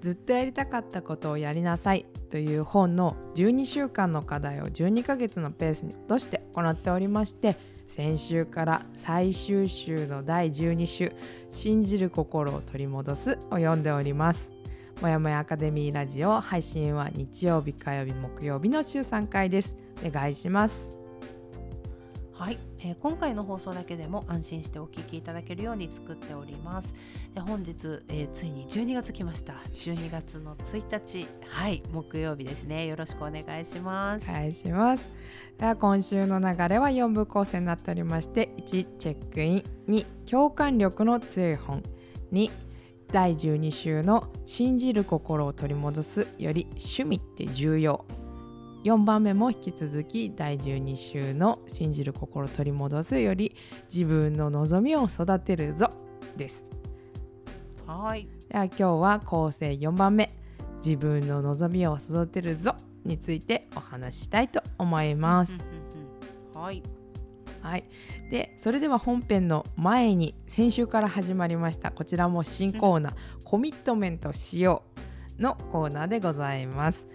ずっとやりたかったことをやりなさいという本の12週間の課題を12ヶ月のペースに落として行っておりまして先週から最終週の第12週「信じる心を取り戻す」を読んでおります。もやもやアカデミーラジオ配信は日曜日火曜日木曜日の週3回です。お願いします。はい、えー今回の放送だけでも安心してお聞きいただけるように作っております。で本日、えーついに12月来ました。12月の1日はい木曜日ですね。よろしくお願いします。お願いします。では今週の流れは4部構成になっておりまして1チェックイン2共感力の強い本2第12週の「信じる心を取り戻す」より「趣味って重要」4番目も引き続き第12週の「信じる心を取り戻す」より「自分の望みを育てるぞ」です。はい。では今日は構成4番目「自分の望みを育てるぞ」についてお話ししたいと思います。はい。はい、でそれでは本編の前に先週から始まりましたこちらも新コーナー「コミットメントしよう」のコーナーでございます。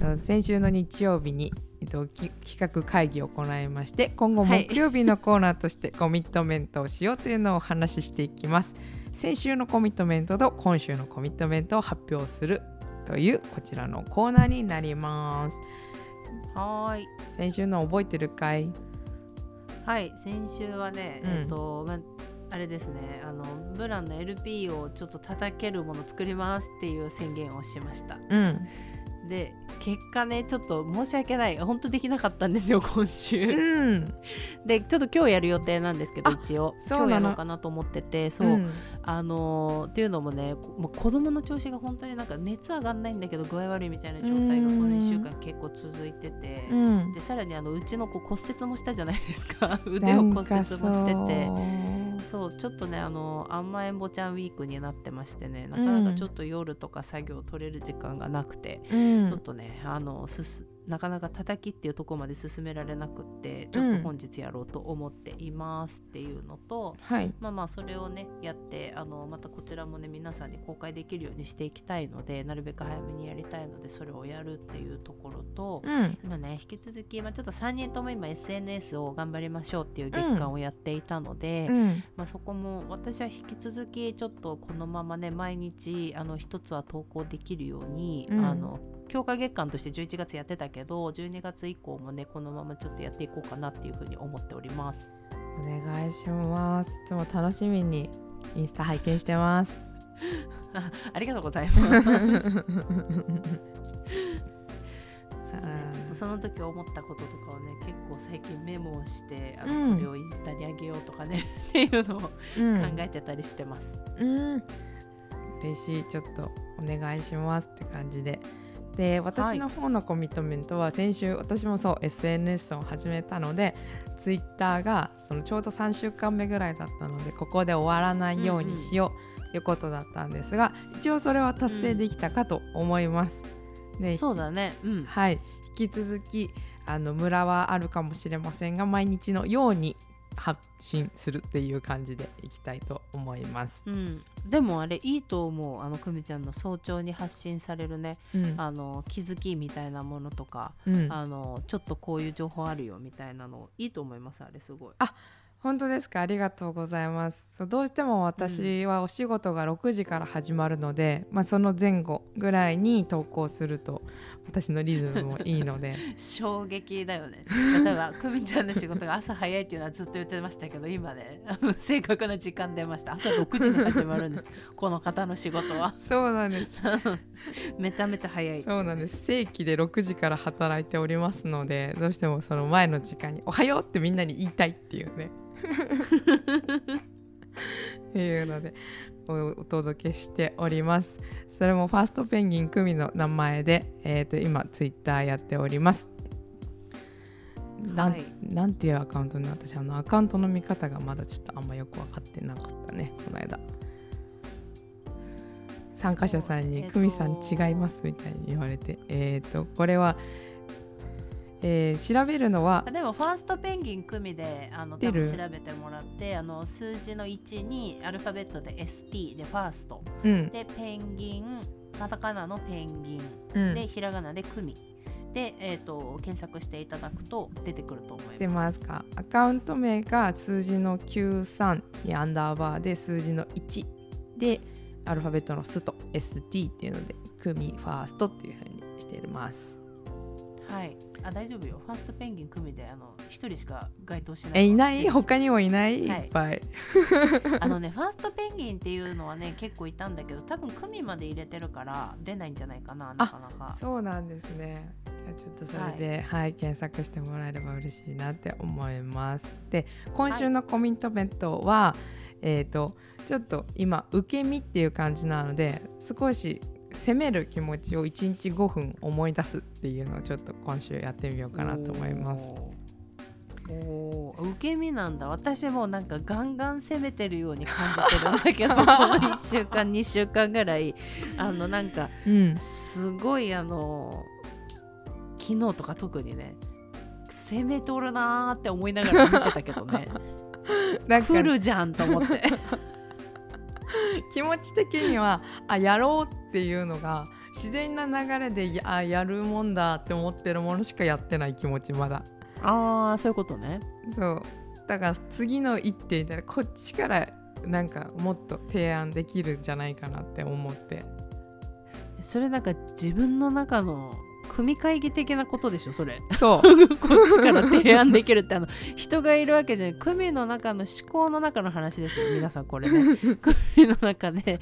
えっと先週の日曜日に、えっと、き企画会議を行いまして今後はい。木曜日のコーナーとしてコミットメントをしようというのをお話ししていきます。先週のコミットメントと今週のコミットメントを発表するというこちらのコーナーになります。はーい。先週の覚えてるかい？はい。先週はね、うん。えっとまあれですね。あのブランの LP をちょっと叩けるもの作りますっていう宣言をしました。うんで結果ねちょっと申し訳ない。本当できなかったんですよ今週。うん。でちょっと今日やる予定なんですけどあ一応。そうなの。今日やろうかなと思っててそう、ん。あのーっていうのもねこもう子供の調子が本当になんか熱上がんないんだけど具合悪いみたいな状態がこの1週間結構続いてて、うん。でさらにあのうちの子骨折もしたじゃないですか。腕を骨折もしててそうちょっとねあの甘えんぼちゃんウィークになってましてねなかなかちょっと夜とか作業取れる時間がなくて、うん。ちょっとねあのすすなかなか叩きっていうところまで進められなくってちょっと本日やろうと思っていますっていうのと、はい。まあまあそれをねやってあのまたこちらもね皆さんに公開できるようにしていきたいのでなるべく早めにやりたいのでそれをやるっていうところと、うん。今ね引き続き、まあ、ちょっと3人とも今 SNS を頑張りましょうっていう月間をやっていたので、うん。まあ、そこも私は引き続きちょっとこのままね毎日あの一つは投稿できるように、うん。あの強化月間として11月やってたけど12月以降もねこのままちょっとやっていこうかなっていうふうに思っております。お願いします。いつも楽しみにインスタ拝見してます。あ ありがとうございます。そうね。ちょっとその時思ったこととかをね結構最近メモをしてあの、うん。これをインスタにあげようとかね っていうのを考うんえてたりしてます。うん。嬉しい。ちょっとお願いしますって感じでで私の方のコミットメントは先週私もそう SNS を始めたのでツイッターがそのちょうど3週間目ぐらいだったのでここで終わらないようにしようということだったんですが、一応それは達成できたかと思います。でそうだね。うん。はい、引き続きあのムラはあるかもしれませんが毎日のように発信するっていう感じでいきたいと思います。うん、でもあれいいと思う。あの久美ちゃんの早朝に発信されるね。うん。あの気づきみたいなものとか、うん、あのちょっとこういう情報あるよみたいなのいいと思いますあれすごい。本当ですか？ありがとうございます。そうどうしても私はお仕事が6時から始まるので、まあ、その前後ぐらいに投稿すると私のリズムもいいので。衝撃だよね。例えば久美ちゃんの仕事が朝早いっていうのはずっと言ってましたけど今ねあの 正確な時間出ました。朝6時に始まるんです。この方の仕事は。そうなんです。めちゃめちゃ早いそうなんです。正規で6時から働いておりますのでどうしてもその前の時間に「おはよう!」ってみんなに言いたいっていうね。っていうのでおお届けしております。それもファーストペンギン組の名前で、えー、と今ツイッターやっております。なん,、はい。なんていうアカウントね私あのアカウントの見方がまだちょっとあんまよく分かってなかったねこの間。参加者さんに「えっと久美さん違います」みたいに言われてえっ、とこれは、えー調べるのはあでもファーストペンギン組であの多分調べてもらってあの数字の1にアルファベットで ST でファースト。うん、でペンギンカタカナのペンギン。うん、でひらがなで組。で、えー、と検索していただくと出てくると思います。出ますか？アカウント名が数字の93にアンダーバーで数字の1でアルファベットの「ス」と ST っていうので「組ファースト」っていうふうにしていますはい、あ大丈夫よ。ファーストペンギン組であの一人しか該当しない。えいない？他にもいない、はい。い、っぱい。あのねファーストペンギンっていうのはね結構いたんだけど多分組まで入れてるから出ないんじゃないかななかなか。そうなんですね。じゃあちょっとそれで、はい。検索してもらえれば嬉しいなって思います。で今週のコミントメントは、えっ、とちょっと今受け身っていう感じなので少し攻める気持ちを1日5分思い出すっていうのをちょっと今週やってみようかなと思います。お受け身なんだ。私もなんかガンガン攻めてるように感じてるんだけど。この1週間2週間ぐらい。あのなんかうん。すごいあの昨日とか特にね攻めとるなーって思いながら見てたけどね。なんか来るじゃんと思って。気持ち的にはあやろうっていうのが自然な流れでやあやるもんだって思ってるものしかやってない気持ちまだ。ああそういうことね。そう。だから次の一手みたいなこっちからなんかもっと提案できるんじゃないかなって思って。それなんか自分の中の組会議的なことでしょそれ。そう。こっちから提案できるってあの人がいるわけじゃない。組の中の思考の中の話ですよ皆さんこれね。組の中で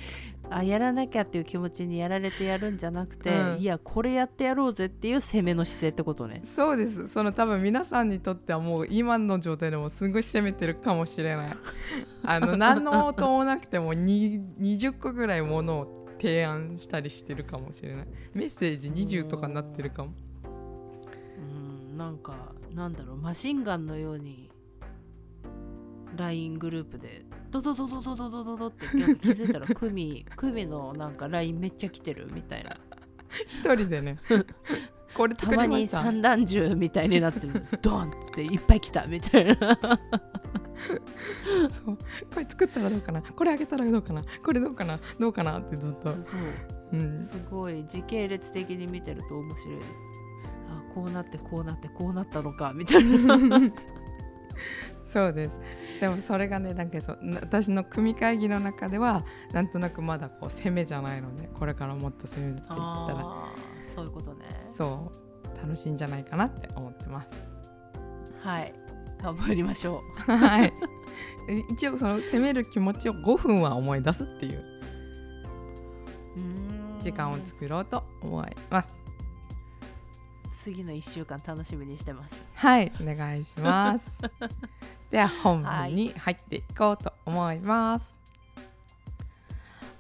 あやらなきゃっていう気持ちにやられてやるんじゃなくて、うん。いやこれやってやろうぜっていう攻めの姿勢ってことね。そうです。その多分皆さんにとってはもう今の状態でもすごい攻めてるかもしれない。あの何の音もなくてもに20個ぐらいものを提案したりしてるかもしれない。メッセージ20とかになってるかも。うんなんかなんだろう。マシンガンのように LINE グループでドドドドドドドドドって気づいたら組組のなんか LINE めっちゃ来てるみたいな。一人でね。これたまに散弾銃みた。いになってるドンっていっぱい来たみたいなそう。これ作ったらどうかな。これあげたらどうかな。これどうかな。どうかなってずっと、そう。うん、すごい時系列的に見てると面白い。あこうなってこうなってこうなったのかみたいな そうです。でもそれがねなんかそうな私の組会議の中ではなんとなくまだこう攻めじゃないのでこれからもっと攻めるって言ったらそういうことね。そう楽しいんじゃないかなって思ってます。はい頑張りましょはい。え一応その攻める気持ちを5分は思い出すっていう時間を作ろうと思います次の1週間楽しみにしてます。はいお願いします。では本文に入っていこうと思います。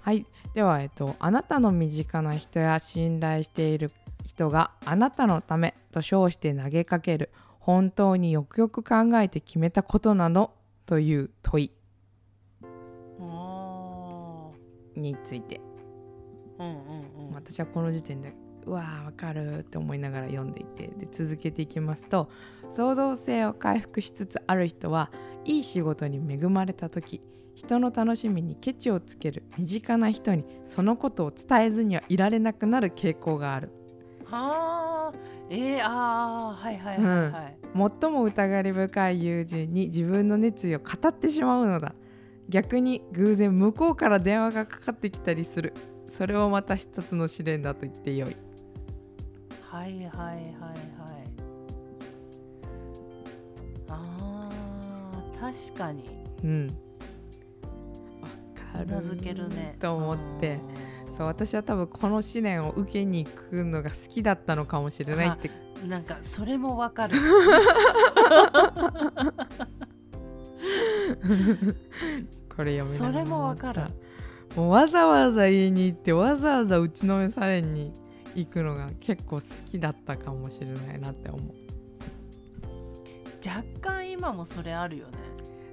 はい、ではえっとあなたの身近な人や信頼している人があなたのためと称して投げかける本当によくよく考えて決めたことなのという問い。おについて、うんうんうん。私はこの時点でうわーわかるって思いながら読んでいてで続けていきますと創造性を回復しつつある人はいい仕事に恵まれた時人の楽しみにケチをつける身近な人にそのことを伝えずにはいられなくなる傾向がある。はあえー、あーはいはいはいはい、最も疑り深い友人に自分の熱意を語ってしまうのだ。逆に偶然向こうから電話がかかってきたりする。それをまた一つの試練だと言ってよいはいはいはいはい。あー確かに。うん。うなずけるね。と思って。そう私は多分この試練を受けに行くのが好きだったのかもしれないって。なんかそれもわかる。これ読めそれもわかる。もうわざわざ家に行ってわざわざ打ちのめされに行くのが結構好きだったかもしれないなって思う。若干今もそれあるよね。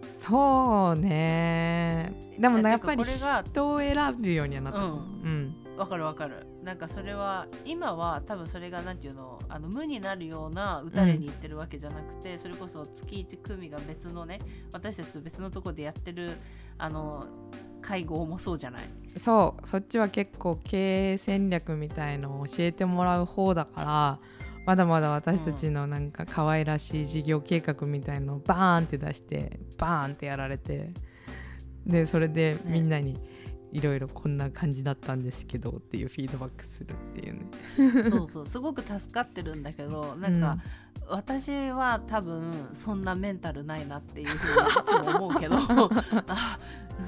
そうね。でもえやっぱり人を選ぶようにはなったかも。ううん。わかるわかるなんかそれは今は多分それがなんていうのあの無になるような打たれに行ってるわけじゃなくて、それこそ月1組が別のね私たちと別のとこでやってるあの会合もそうじゃない？そう。そっちは結構経営戦略みたいのを教えてもらう方だからまだまだ私たちのなんか可愛らしい事業計画みたいのをバーンって出してバーンってやられてでそれでみんなにいろいろこんな感じだったんですけどっていうフィードバックするっていうね。そうそうすごく助かってるんだけど なんか、私は多分そんなメンタルないなっていうふうにいつも思うけど あ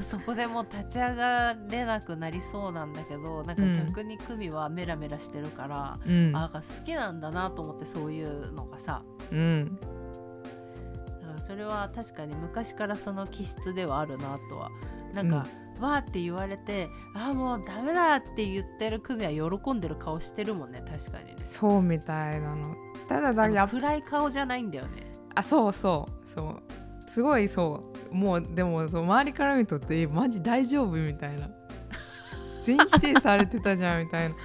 そこでもう立ち上がれなくなりそうなんだけどなんか逆に久美はメラメラしてるから、うん。あ好きなんだなと思ってそういうのがさ。うん。それは確かに昔からその気質ではあるなとはなんか、わーって言われてああもうダメだって言ってる久美は喜んでる顔してるもんね確かにね。そうみたいなの。ただだやっ暗い顔じゃないんだよね。あそうそう。そう。すごいそう。もうでもそう周りから見るとえマジ大丈夫みたいな。全否定されてたじゃんみたいな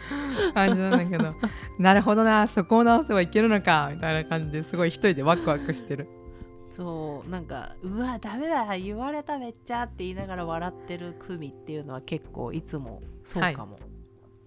感じなんだけど。なるほどなそこを直せばいけるのかみたいな感じですごい一人でワクワクしてるそうなんかうわダメだ言われためっちゃって言いながら笑ってる久美っていうのは結構いつもそうかも、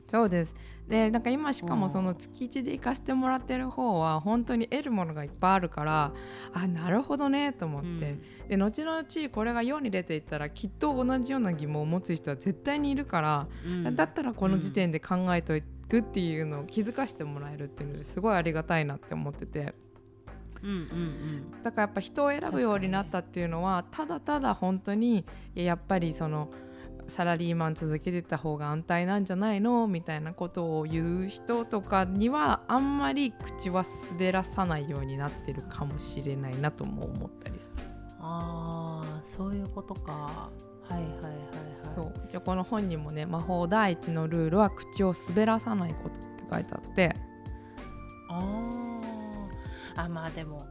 そうです。でなんか今しかうんもその月1で行かせてもらってる方は本当に得るものがいっぱいあるからあなるほどねと思って、うん。で後々これが世に出ていったらきっと同じような疑問を持つ人は絶対にいるから、うん。だったらこの時点で考えていくっていうのを気づかせてもらえるっていうのですごいありがたいなって思っててうんうんうんだからやっぱ人を選ぶようになったっていうのはただただ本当にいややっぱりそのサラリーマン続けてた方が安泰なんじゃないのみたいなことを言う人とかにはあんまり口は滑らさないようになってるかもしれないなとも思ったりする。ああそういうことか。はいはいはいはい。そう。じゃあこの本にもね魔法第一のルールは口を滑らさないことって書いてあって。あーあまあでも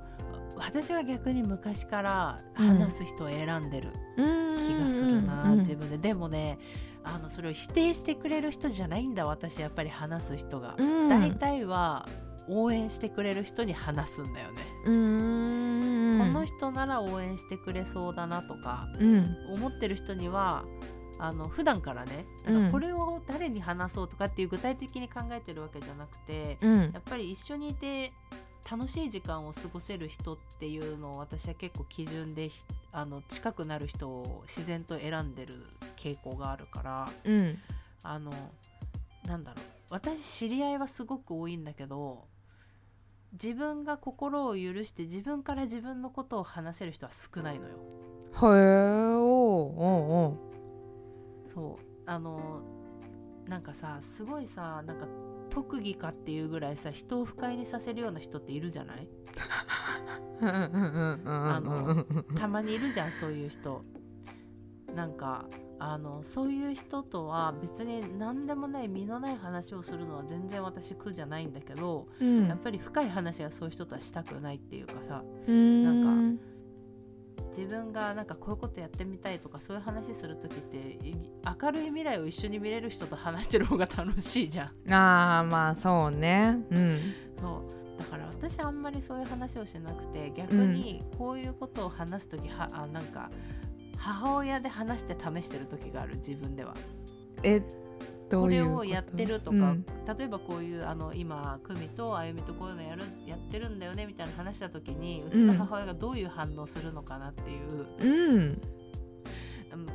私は逆に昔から話す人を選んでる気気がするな、自分で。でもねあのそれを否定してくれる人じゃないんだ私やっぱり話す人が、うん。大体は応援してくれる人に話すんだよね、うんこの人なら応援してくれそうだなとかうん。思ってる人にはあの普段からねうんなん。かこれを誰に話そうとかっていう具体的に考えてるわけじゃなくて、うん。やっぱり一緒にいて楽しい時間を過ごせる人っていうのを私は結構基準でひあの近くなる人を自然と選んでる傾向があるからうん。あのなんだろう。私知り合いはすごく多いんだけど自分が心を許して自分から自分のことを話せる人は少ないのよ。へえおうおう。そう。あのなんかさすごいさなんか特技かっていうぐらいさ人を不快にさせるような人っているじゃない？あのたまにいるじゃんそういう人。なんかあのそういう人とは別に何でもない身のない話をするのは全然私苦じゃないんだけど、うん。やっぱり深い話はそういう人とはしたくないっていうかさ。うん。なん自分がなんかこういうことやってみたいとかそういう話する時ってい明るい未来を一緒に見れる人と話してる方が楽しいじゃん。ああまあそうねうんそうだから私あんまりそういう話をしなくて逆にこういうことを話す時はあなんか母親で話して試してる時がある自分では。えどこれをやってるとか、うん。例えばこういうあの今久美とあゆみとこういうのやるやってるんだよねみたいな話した時にうちの母親がどういう反応するのかなっていう、うん。うん。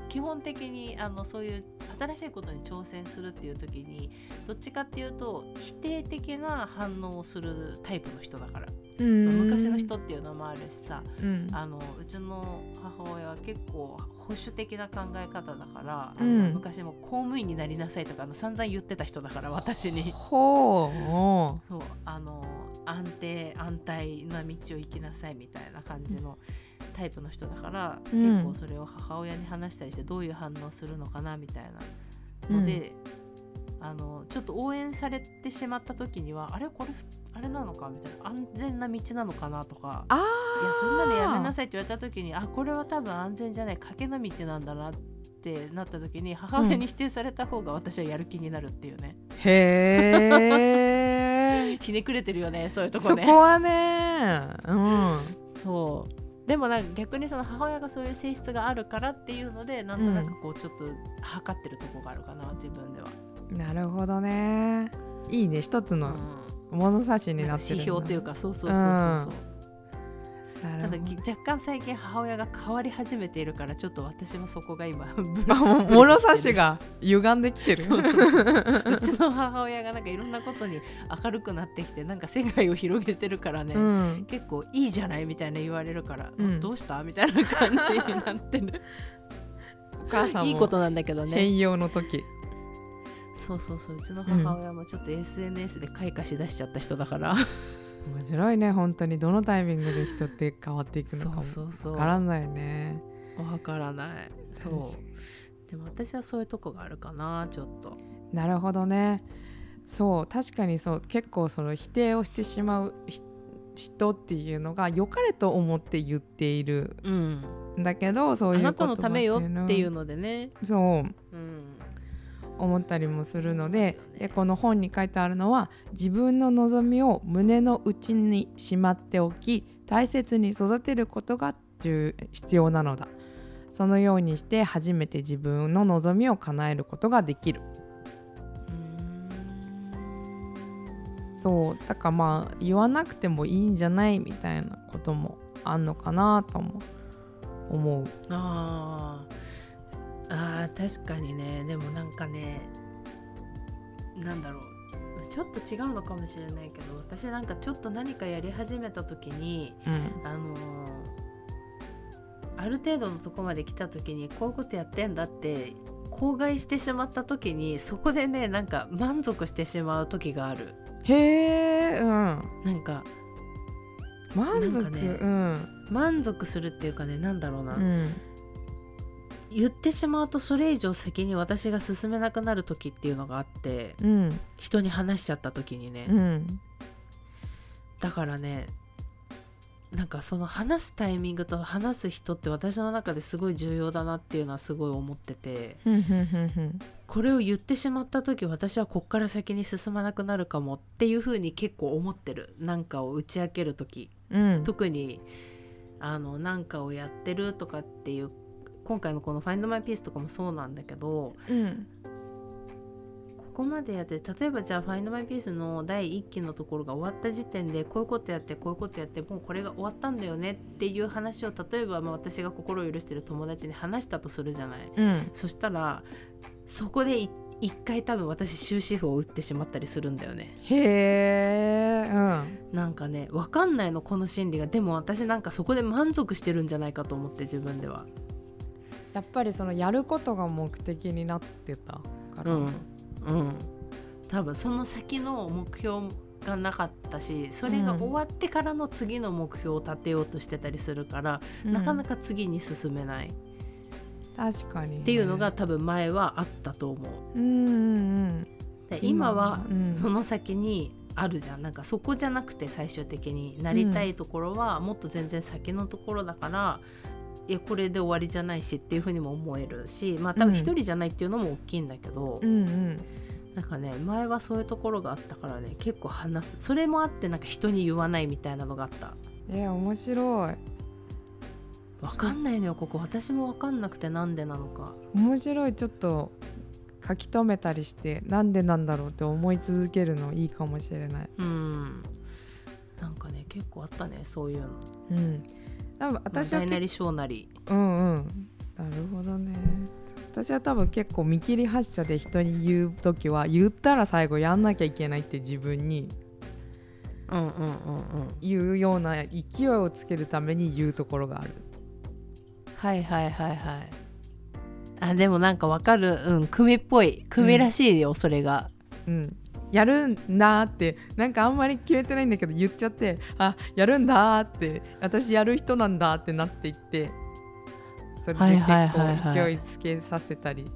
基本的にあのそういう新しいことに挑戦するっていう時にどっちかっていうと否定的な反応をするタイプの人だから、うん昔の人っていうのもあるしさうん。あのうちの母親は結構保守的な考え方だから、うん。昔も公務員になりなさいとかあの散々言ってた人だから私に。ほう。おそうあの安定安泰な道を行きなさいみたいな感じのタイプの人だから、うん。結構それを母親に話したりしてどういう反応するのかなみたいなので、あのちょっと応援されてしまった時にはあれこれあれなのかみたいな安全な道なのかなとかあいやそんなのやめなささいって言われた時にあこれは多分安全じゃない賭けの道なんだなってなった時に母親に否定された方が私はやる気になるっていうね、いへえ ひねくれてるよねそういうとこね。そこはね。うん。そうでもなんか逆にその母親がそういう性質があるからっていうのでなんとなくこうちょっと測ってるとこがあるかな自分では、なるほどね。いいね。一つのうん。物差しになってる指標というかかそうそうそうそうそう、なただ若干最近母親が変わり始めているからちょっと私もそこが今 物差しが歪んできてる。そうちの母親がなんかいろんなことに明るくなってきてなんか世界を広げてるからね、うん。結構いいじゃないみたいな言われるから、うん。どうした？みたいな感じになってる。お母さんもいいことなんだけどね。変容の時。そうそうそう。うちの母親もちょっと SNS で開花しだしちゃった人だから、面白いね本当に。どのタイミングで人って変わっていくのかわからないね。わからない。そう。でも私はそういうとこがあるかなちょっと。なるほどね。そう確かにそう。結構その否定をしてしまうひ人っていうのが良かれと思って言っている。うん。んだけどそうあないうことたのためよっていうののでね。そう。うん思ったりもするのででこの本に書いてあるのは自分の望みを胸の内にしまっておき大切に育てることが重必要なのだ。そのようにして初めて自分の望みを叶えることができる。そう。だからまあ言わなくてもいいんじゃないみたいなこともあんのかなとも思う。あーあー確かにね。でもなんかねなんだろう。ちょっと違うのかもしれないけど私なんかちょっと何かやり始めた時にうん。あのーある程度のとこまで来た時にこういうことやってんだって口外してしまった時にそこでねなんか満足してしまう時がある。へえうん。なんか満足、ねうん。満足するっていうかねなんだろうな、うん言ってしまうとそれ以上先に私が進めなくなる時っていうのがあってうん。人に話しちゃった時にね、うん。だからねなんかその話すタイミングと話す人って私の中ですごい重要だなっていうのはすごい思っててこれを言ってしまった時私はこっから先に進まなくなるかもっていう風に結構思ってる。なんかを打ち明ける時。うん。特にあのなんかをやってるとかっていう今回のこの「Find My Peace」とかもそうなんだけどうんここまでやって例えばじゃあ「Find My Peace」の第1期のところが終わった時点でこういうことやってこういうことやってもうこれが終わったんだよねっていう話を例えばまあ私が心を許してる友達に話したとするじゃない。うんそしたらそこでい一回多分私終止符を打ってしまったりするんだよね。へえうんなんかね分かんないのこの心理がでも私なんかそこで満足してるんじゃないかと思って自分では。やっぱりそのやることが目的になってたから、うん、うん、多分その先の目標がなかったしそれが終わってからの次の目標を立てようとしてたりするから、うん。なかなか次に進めない。確かにね、っていうのが多分前はあったと思う。うんうんうん。で今はうん。その先にあるじゃん。なんかそこじゃなくて最終的になりたいところはもっと全然先のところだから、いやこれで終わりじゃないしっていうふうにも思えるしまあ多分うん一人じゃないっていうのも大きいんだけど、うんうん。なんかね前はそういうところがあったからね結構話す。それもあってなんか人に言わないみたいなのがあった。え面白い。わかんないのよここ。私もわかんなくてなんでなのか。面白い。ちょっと書き留めたりしてなんでなんだろうって思い続けるのいいかもしれない。うん。なんかね結構あったねそういうの。うん多分私はなり小なり。うんうん。なるほどね。私は多分結構見切り発車で人に言う時は言ったら最後やんなきゃいけないって自分にうんうんうんうん。言うような勢いをつけるために言うところがある。はいはいはいはい。あでもなんかわかる。うん組っぽい。組らしいよ、それが。うんやるんだってなんかあんまり決めてないんだけど言っちゃってあやるんだって私やる人なんだってなっていってそれで結構勢いつけさせたり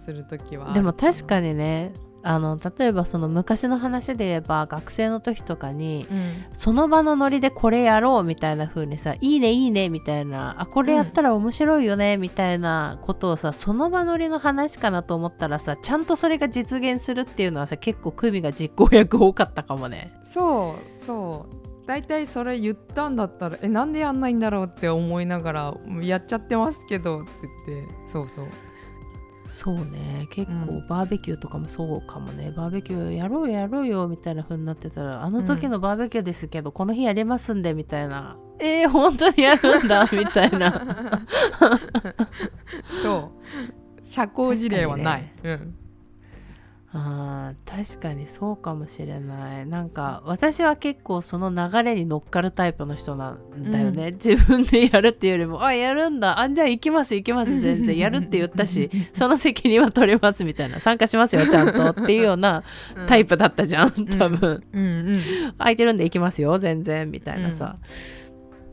する時はでも確かにねあの例えばその昔の話で言えば学生の時とかにうん。その場のノリでこれやろうみたいな風にさいいねいいねみたいなあこれやったら面白いよねみたいなことをさその場ノリの話かなと思ったらさちゃんとそれが実現するっていうのはさ結構クミが実行役多かったかもね。そうそう。大体それ言ったんだったらえなんでやんないんだろうって思いながらやっちゃってますけどって言ってそうそうそうね。結う構バーベキューとかもそうかもね、バーベキューやろうよやろうよみたいな風になってたらあの時のバーベキューですけど、この日やりますんでみたいな。えー、本当にやるんだ みたいな。そう。社交辞令はない、うんあー確かにそうかもしれない。なんか私は結構その流れに乗っかるタイプの人なんだよね、自分でやるっていうよりもあやるんだ。あじゃあ行きます行きます。全然。やるって言ったし その責任は取れますみたいな。参加しますよちゃんと。っていうような タイプだったじゃん。多分、うんうん。空いてるんで行きますよ全然みたいなさ、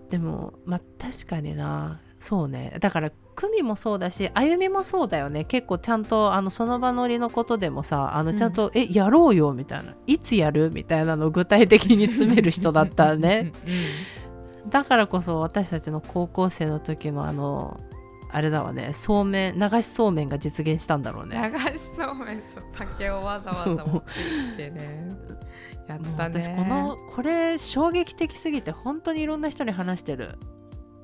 でもまあ確かにな。そうね。だから久美もそうだしあゆみもそうだよね。結構ちゃんとあのその場乗りのことでもさあのちゃんと、えやろうよみたいな。いつやるみたいなのを具体的に詰める人だったね。だからこそ私たちの高校生の時のあのあれだわね。そうめん流しそうめんが実現したんだろうね。流しそうめんそう竹をわざわざ持ってきてね。やったね。私このこれ衝撃的すぎて本当にいろんな人に話してる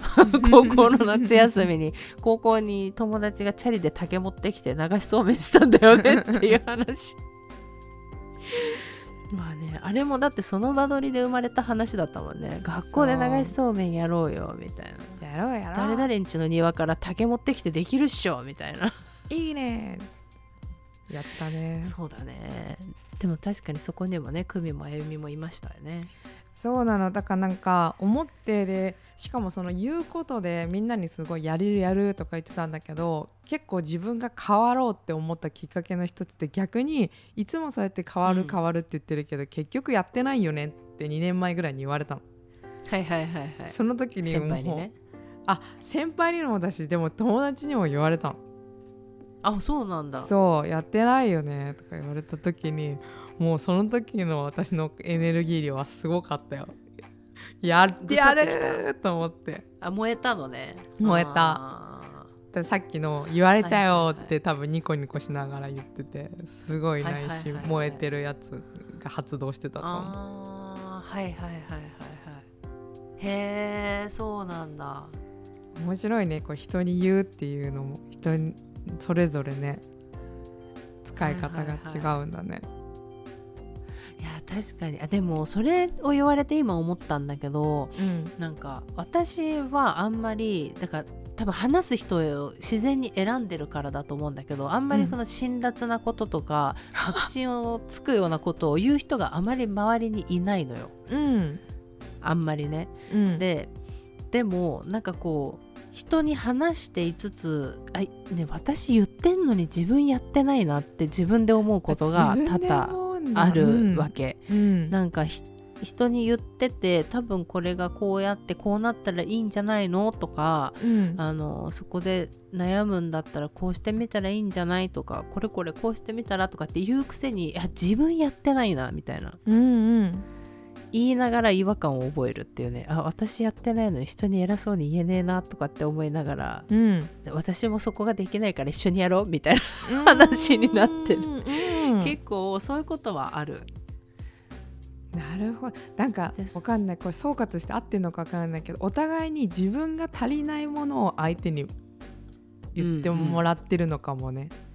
高校の夏休みに高校に友達がチャリで竹持ってきて流しそうめんしたんだよねっていう話。まあねあれもだってその場取りで生まれた話だったもんね。学校で流しそうめんやろうよみたいな。やろうやろう。誰々んちの庭から竹持ってきてできるっしょみたいな。いいね。やったね。そうだね。でも確かにそこにもね久美もあゆみもいましたよねそうなの。だからなんか思ってでしかもその言うことでみんなにすごいやるやるとか言ってたんだけど結構自分が変わろうって思ったきっかけの一つって逆にいつもそうやって変わるうん。変わるって言ってるけど、結局やってないよねって2年前ぐらいに言われたの、はいはいはいはい。その時に先輩にもうね。あ先輩にもだしでも友達にも言われたのあそうなんだ。そうやってないよねとか言われた時にもうその時の私のエネルギー量はすごかったよ。やってやると思って。あ燃えたのね。燃えた。さっきの「言われたよ」って多分ニコニコしながら言っててすごい内はいはいはいはい。心燃えてるやつが発動してたーと思う。あーはいはいはいはいはい。へえそうなんだ。面白いねこう人に言うっていうのも人にそれぞれね使い方が違うんだね、いや確かに。あでもそれを言われて今思ったんだけどうん。なんか私はあんまりだから多分話す人を自然に選んでるからだと思うんだけどあんまりその辛辣なこととか、確信をつくようなことを言う人があまり周りにいないのよ。うん。あんまりね。うん。ででもなんかこう人に話していつつあ、ね、私言ってんのに自分やってないなって自分で思うことが多々あるわけ。うん。なんかひ人に言ってて多分これがこうやってこうなったらいいんじゃないのとかうん。あのそこで悩むんだったらこうしてみたらいいんじゃないとかこれこれこうしてみたらとかって言うくせにいや自分やってないなみたいな。うんうん言いながら違和感を覚えるっていうね。あ私やってないのに人に偉そうに言えねえなとかって思いながらうん。私もそこができないから一緒にやろうみたいな話になってる。うん。結構そういうことはある。なるほど。なんかわかんない。これ総括して合ってるのかわからないけどお互いに自分が足りないものを相手に言ってもらってるのかもね。うん、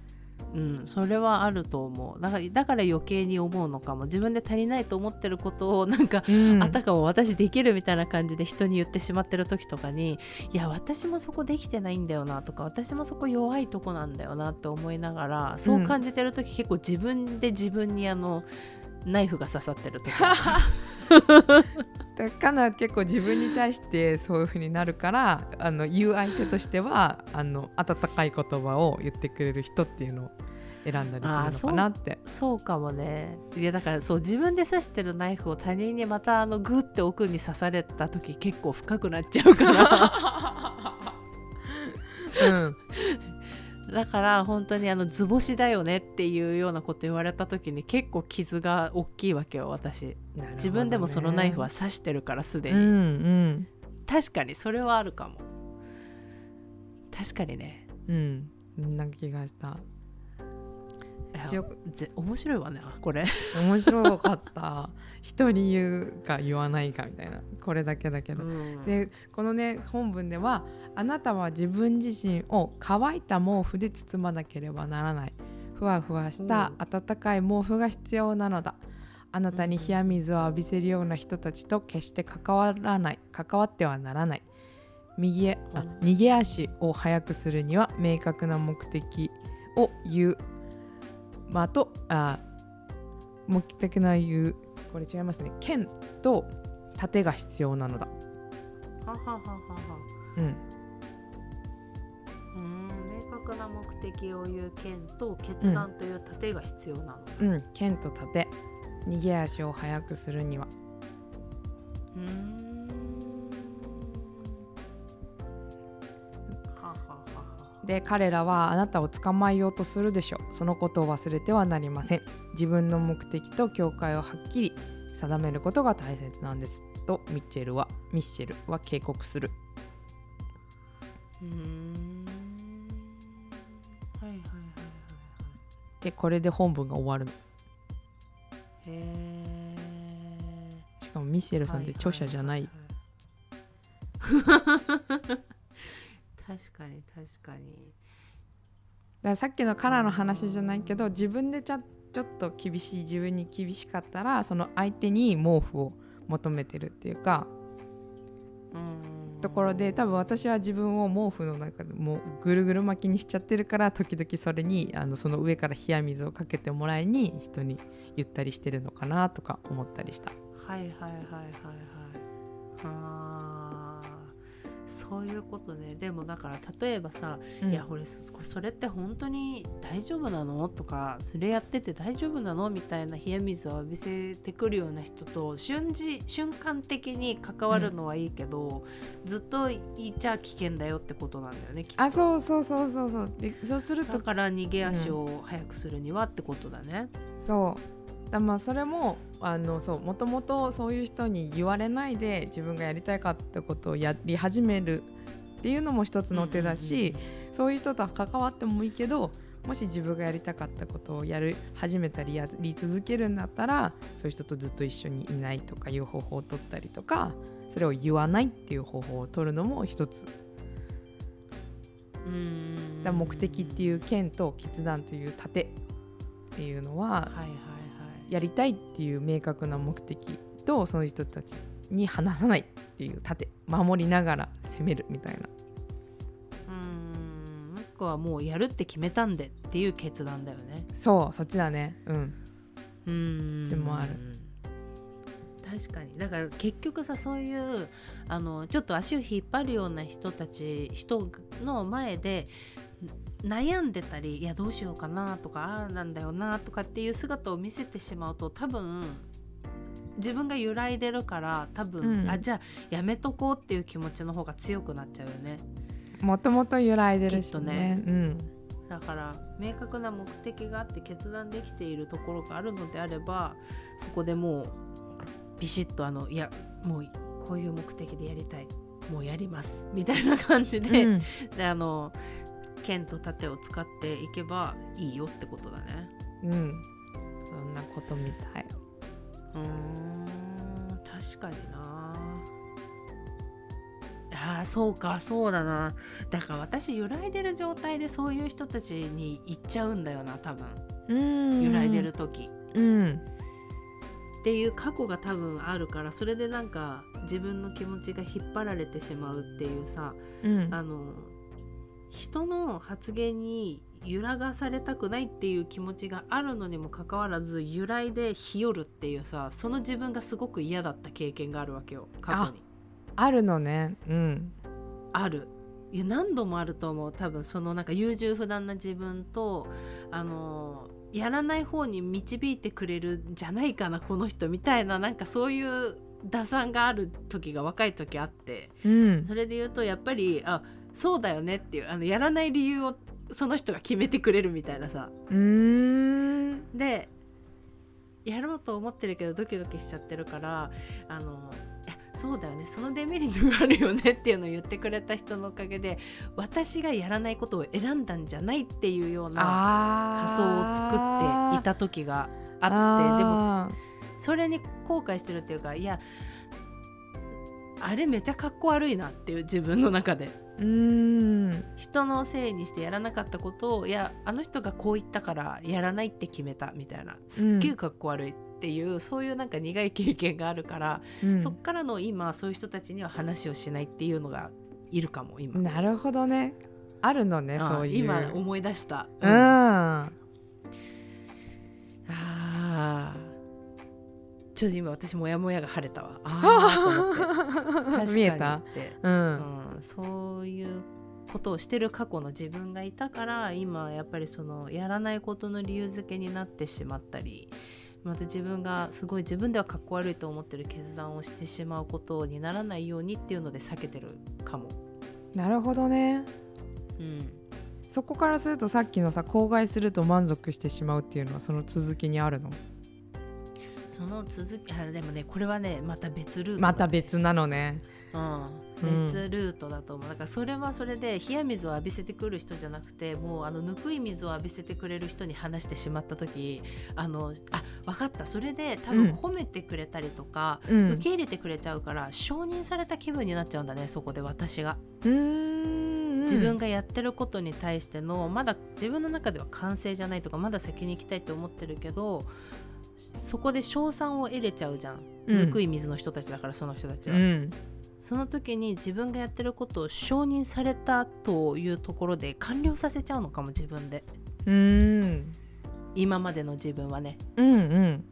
それはあると思う。だからだから余計に思うのかも。自分で足りないと思ってることをなんか、うん。あたかも私できるみたいな感じで人に言ってしまってる時とかにいや私もそこできてないんだよなとか私もそこ弱いとこなんだよなって思いながらそう感じてる時、結構自分で自分にあのナイフが刺さってる時。だかな結構自分に対してそういう風になるからあの言う相手としてはあの温かい言葉を言ってくれる人っていうのを選んだりするのかなって。そうかもね。いやだからそう自分で刺してるナイフを他人にまたあのグッて奥に刺された時結構深くなっちゃうから から本当にあの図星だよねっていうようなこと言われた時に結構傷が大きいわけよ私。ね。自分でもそのナイフは刺してるからすでに、うんうん。確かにそれはあるかも。確かにね。うん。なんか気がした。面白いわねこれ。面白かった。一 人言うか言わないかみたいなこれだけだけど、うん。でこのね本文では「あなたは自分自身を乾いた毛布で包まなければならない」「ふわふわした暖かい毛布が必要なのだ」「あなたに冷や水を浴びせるような人たちと決して関わらない。関わってはならない」右へあう。ん逃げ足を速くするには明確な目的を言う、まあ、あとあ目的な言うこれ違いますね。剣と盾が必要なのだ。ははははは。うん。うん。明確な目的を言う剣と決断という盾が必要なの、うん、剣と盾。逃げ足を速くするには。うーんで彼らはあなたを捕まえようとするでしょう。そのことを忘れてはなりません。自分の目的と境界をはっきり定めることが大切なんです。とミッチェルはミッシェルは警告する。うーん。はいはいはいはいでこれで本文が終わるの。はいへしかもミッシェルーさんって著者じゃない,、ははは確かに確かに。ださっきのカナの話じゃないけど自分でちゃちょっと厳しい自分に厳しかったらその相手に毛布を求めてるっていうかうん。ところで多分私は自分を毛布の中でもうぐるぐる巻きにしちゃってるから時々それにあのその上から冷や水をかけてもらいに人に言ったりしてるのかなとか思ったりした。はいはいはいはいはい。はあそういうことね。でもだから例えばさ、いやこれそそれって本当に大丈夫なの？とかそれやってて大丈夫なの？みたいな冷や水を浴びせてくるような人と瞬時瞬間的に関わるのはいいけど、ずっといちゃ危険だよってことなんだよねきっと。あそうそうそうそうそう。でそうするとだから逃げ足を速くするにはってことだね。そうだまあそれもあのそうもともとそういう人に言われないで自分がやりたいかってことをやり始めるっていうのも一つの手だし、そういう人とは関わってもいいけどもし自分がやりたかったことをやる始めたりやり続けるんだったらそういう人とずっと一緒にいないとかいう方法を取ったりとかそれを言わないっていう方法を取るのも一つ。うん。だ目的っていう剣と決断という盾っていうのははいはいはいやりたいっていう明確な目的とその人たちに話さないっていう盾守りながら攻めるみたいな。うん。もしくはもうやるって決めたんでっていう決断だよね。そうそっちだね。うん。うん。っちもある。確かに。だから結局さそういうあのちょっと足を引っ張るような人たち人の前で悩んでたりいやどうしようかなとかああなんだよなとかっていう姿を見せてしまうと多分自分が揺らいでるから多分、うん。あじゃあやめとこうっていう気持ちの方が強くなっちゃうよね。もともと揺らいでるしね。ね。だから明確な目的があって決断できているところがあるのであればそこでもうビシッとあのいやもうこういう目的でやりたい。もうやります。みたいな感じうん、で,、うん。であの剣と盾を使っていけばいいよってことだね。うん、そんなことみたい。うーん確かにな。あーそうかそうだな。だから私揺らいでる状態でそういう人たちに行っちゃうんだよな多分。うん。揺らいでる時、うん。っていう過去が多分あるからそれでなんか自分の気持ちが引っ張られてしまうっていうさうん。あの人の発言に揺らがされたくないっていう気持ちがあるのにもかかわらず揺らいで日和るっていうさその自分がすごく嫌だった経験があるわけよ過去に。あるのね。うん。ある。いや何度もあると思う多分。そのなんか優柔不断な自分とあのやらない方に導いてくれるんじゃないかなこの人みたいななんかそういう打算がある時が若い時あって。うん。それで言うとやっぱりあそうだよねっていうあのやらない理由をその人が決めてくれるみたいなさ。うーん。でやろうと思ってるけどドキドキしちゃってるからあのいやそうだよね。そのデメリットがあるよねっていうのを言ってくれた人のおかげで私がやらないことを選んだんじゃないっていうような仮想を作っていた時があってでもそれに後悔してるっていうかいやあれめちゃかっこ悪いなっていう自分の中で。うーん。人のせいにしてやらなかったことをいやあの人がこう言ったからやらないって決めたみたいな。すっげえかっこ悪いっていう、そういうなんか苦い経験があるから、うん。そっからの今そういう人たちには話をしないっていうのがいるかも今。なるほどね。あるのねあそういう。今思い出した。うん、ああちょっと今私モヤモヤが晴れたわ。あー と思って。確かに見えた？ってうん。うん、そういうことをしてる過去の自分がいたから今やっぱりそのやらないことの理由付けになってしまったりまた自分がすごい自分ではかっこ悪いと思ってる決断をしてしまうことにならないようにっていうので避けてるかも。なるほどね。うん。そこからするとさっきのさ口外すると満足してしまうっていうのはその続きにあるの？その続きあでもねこれはねまた別ルートだね、また別なのね。うん、うん。別ルートだと思う、だからそれはそれで冷や水を浴びせてくる人じゃなくてもうあのぬくい水を浴びせてくれる人に話してしまった時あのあ分かった。それで多分うん褒めてくれたりとか、うん。受け入れてくれちゃうから承認された気分になっちゃうんだねそこで私が。うーん自分がやってることに対してのまだ自分の中では完成じゃないとかまだ先に行きたいと思ってるけどそこで賞賛を得れちゃうじゃん、うん。ぬくい水の人たちだからその人たちは。うん。その時に自分がやってることを承認されたというところで完了させちゃうのかも自分で。うーん。今までの自分はね。うんうん。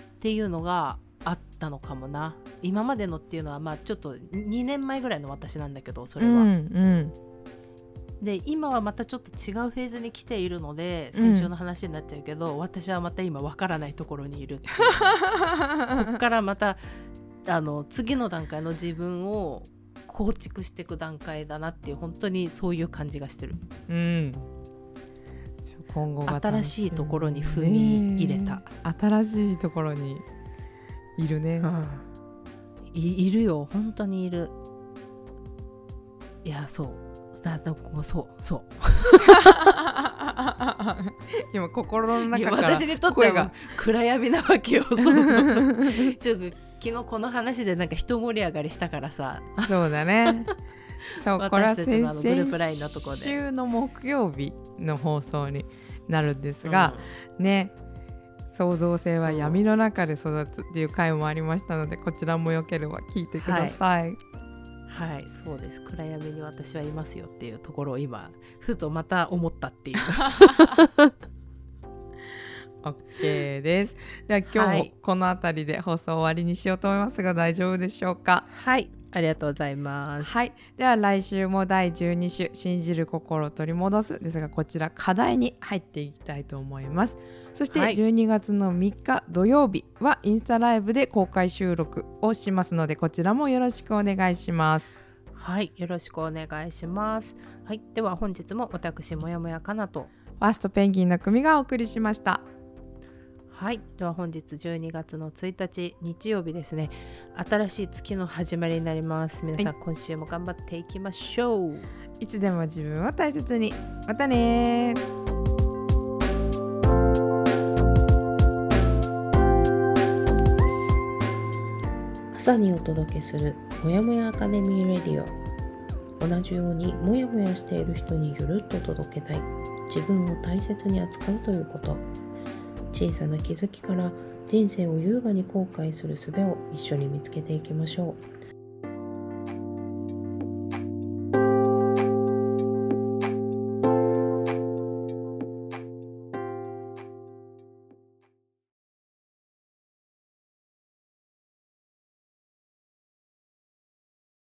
っていうのがあったのかもな。今までのっていうのはまあちょっと2年前ぐらいの私なんだけどそれは、うんうんで今はまたちょっと違うフェーズに来ているのでうん。先週の話になっちゃうけど、私はまた今わからないところにいる こっからまたあの次の段階の自分を構築していく段階だなっていう本当にそういう感じがしてる。うん。今後新しいところに踏み入れた、新しいところにいるね、いいるよ。本当にいる。いやそうだだもうそうそう。今心の中から私にとっては暗闇なわけよそうそう ちょっと昨日この話でなんか一盛り上がりしたからさ。そうだね。そうこれは先のあのグループラインのとこで先週の木曜日の放送になるんですが、ね創造性は闇の中で育つっていう回もありましたのでこちらもよければ聞いてください。うんはいそうです暗闇に私はいますよっていうところを今ふとまた思ったっていう OK です。では今日もはいこの辺りで放送終わりにしようと思いますが大丈夫でしょうか？はいありがとうございますはい。では来週も第12週「信じる心を取り戻す」ですがこちら課題に入っていきたいと思います。そしてはい。12月の3日土曜日はインスタライブで公開収録をしますのでこちらもよろしくお願いします。はい。よろしくお願いします。はい。では本日も私もやもやかなと。ファーストペンギンの組がお送りしました。はい。では本日12月の1日日曜日ですね。新しい月の始まりになります。皆さん、今週も頑張っていきましょう。いつでも自分を大切に。またね朝にお届けするもやもやアカデミーレディオ。同じようにもやもやしている人にゆるっと届けたい。自分を大切に扱うということ。小さな気づきから人生を優雅に後悔する術を一緒に見つけていきましょう。